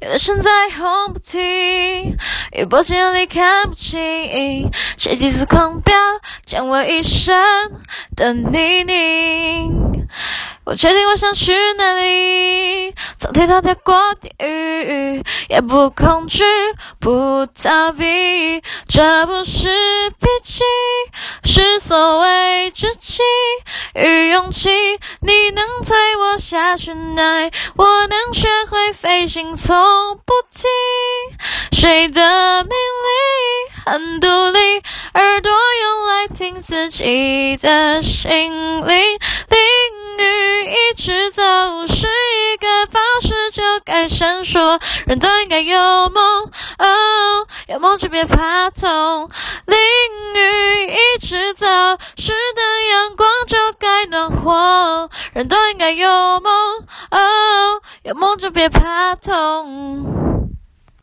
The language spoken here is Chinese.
有的身在红不停，一波千里看不清，谁急速狂飙，将我一生的泥泞。我确定我想去哪里，从天堂跳过地狱，也不恐惧，不逃避。这不是脾气，是所谓志气与勇气。你能推我下去哪？我能学会飞行，从不听。谁的命令很独立，耳朵用来听自己的心灵。淋雨一直走，是一个宝石就该闪烁。人都应该有梦，哦，有梦就别怕痛。淋雨一直走，是的人都应该有梦，哦，有梦就别怕痛。